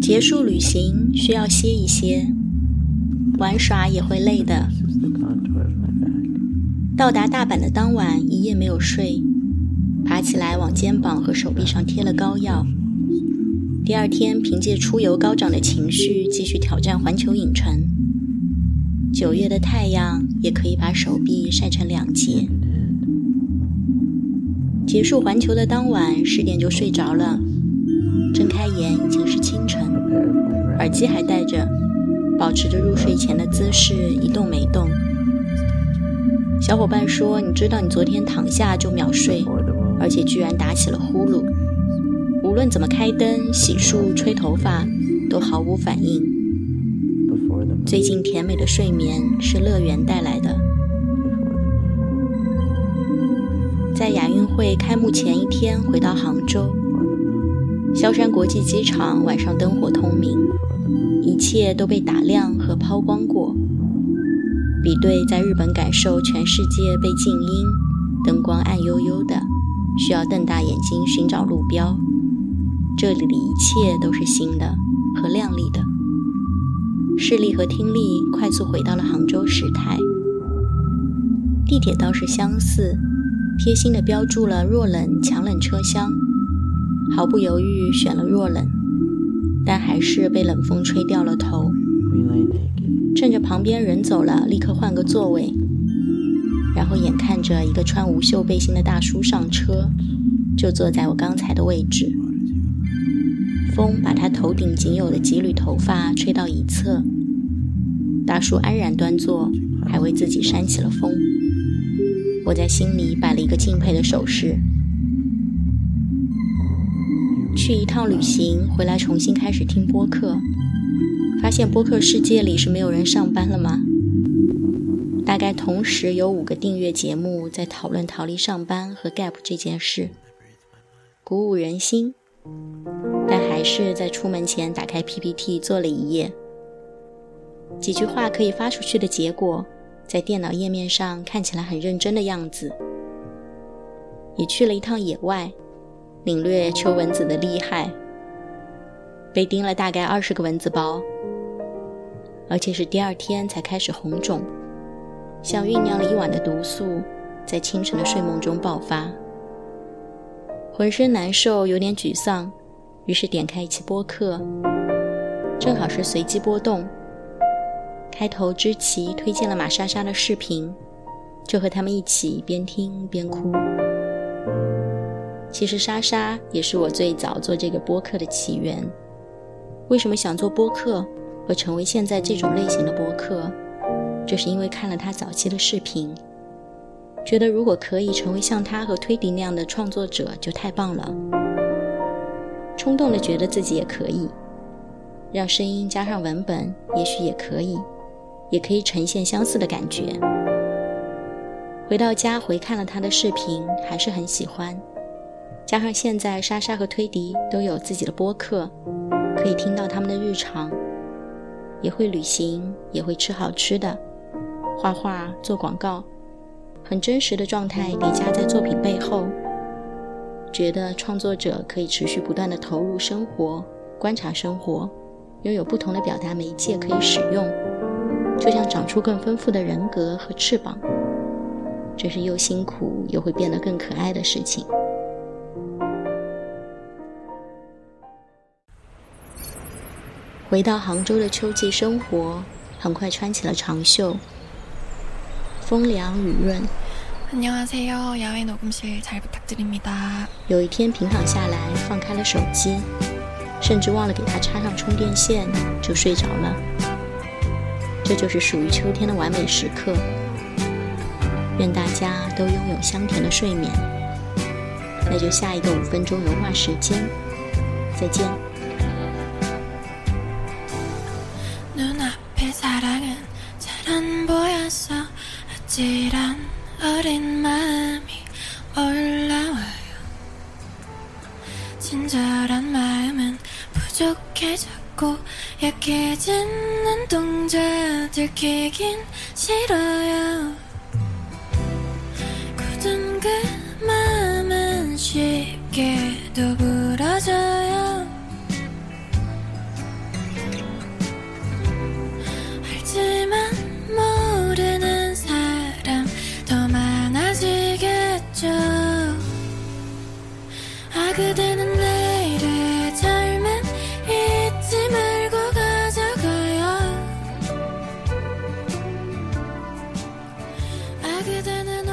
结束旅行需要歇一歇，玩耍也会累的。到达大阪的当晚，一夜没有睡，爬起来往肩膀和手臂上贴了膏药。第二天，凭借出游高涨的情绪，继续挑战环球影城。九月的太阳也可以把手臂晒成两截。结束环球的当晚，十点就睡着了。睁开眼已经是清晨，耳机还戴着，保持着入睡前的姿势，一动没动。小伙伴说：“你知道你昨天躺下就秒睡，而且居然打起了呼噜。无论怎么开灯、洗漱、吹头发，都毫无反应。最近甜美的睡眠是乐园带来的。”在亚运会开幕前一天回到杭州，萧山国际机场晚上灯火通明，一切都被打亮和抛光过。比对在日本感受全世界被静音，灯光暗悠悠的，需要瞪大眼睛寻找路标。这里的一切都是新的和亮丽的，视力和听力快速回到了杭州时态。地铁倒是相似。贴心地标注了弱冷、强冷车厢，毫不犹豫选了弱冷，但还是被冷风吹掉了头。趁着旁边人走了，立刻换个座位，然后眼看着一个穿无袖背心的大叔上车，就坐在我刚才的位置。风把他头顶仅有的几缕头发吹到一侧，大叔安然端坐，还为自己扇起了风。我在心里摆了一个敬佩的手势。去一趟旅行，回来重新开始听播客，发现播客世界里是没有人上班了吗？大概同时有五个订阅节目在讨论逃离上班和 gap 这件事，鼓舞人心。但还是在出门前打开 PPT 做了一页，几句话可以发出去的结果。在电脑页面上看起来很认真的样子，也去了一趟野外，领略秋蚊子的厉害，被叮了大概二十个蚊子包，而且是第二天才开始红肿，像酝酿了一晚的毒素，在清晨的睡梦中爆发，浑身难受，有点沮丧，于是点开一期播客，正好是随机波动。开头，知奇推荐了马莎莎的视频，就和他们一起边听边哭。其实莎莎也是我最早做这个播客的起源。为什么想做播客和成为现在这种类型的播客？就是因为看了他早期的视频，觉得如果可以成为像他和推迪那样的创作者，就太棒了。冲动的觉得自己也可以，让声音加上文本，也许也可以。也可以呈现相似的感觉。回到家回看了他的视频，还是很喜欢。加上现在莎莎和推迪都有自己的播客，可以听到他们的日常，也会旅行，也会吃好吃的，画画、做广告，很真实的状态叠加在作品背后。觉得创作者可以持续不断的投入生活，观察生活，拥有不同的表达媒介可以使用。就像长出更丰富的人格和翅膀，这是又辛苦又会变得更可爱的事情。回到杭州的秋季生活，很快穿起了长袖，风凉雨润。有一天平躺下来，放开了手机，甚至忘了给它插上充电线，就睡着了。这就是属于秋天的完美时刻。愿大家都拥有香甜的睡眠。那就下一个五分钟融化时间，再见。 약해진 눈동자 들키긴 싫어요. 굳은 그 마음은 쉽게도 부 부러져요. 알지만 모르는 사람 더 많아지겠죠. 아 그대는 그대는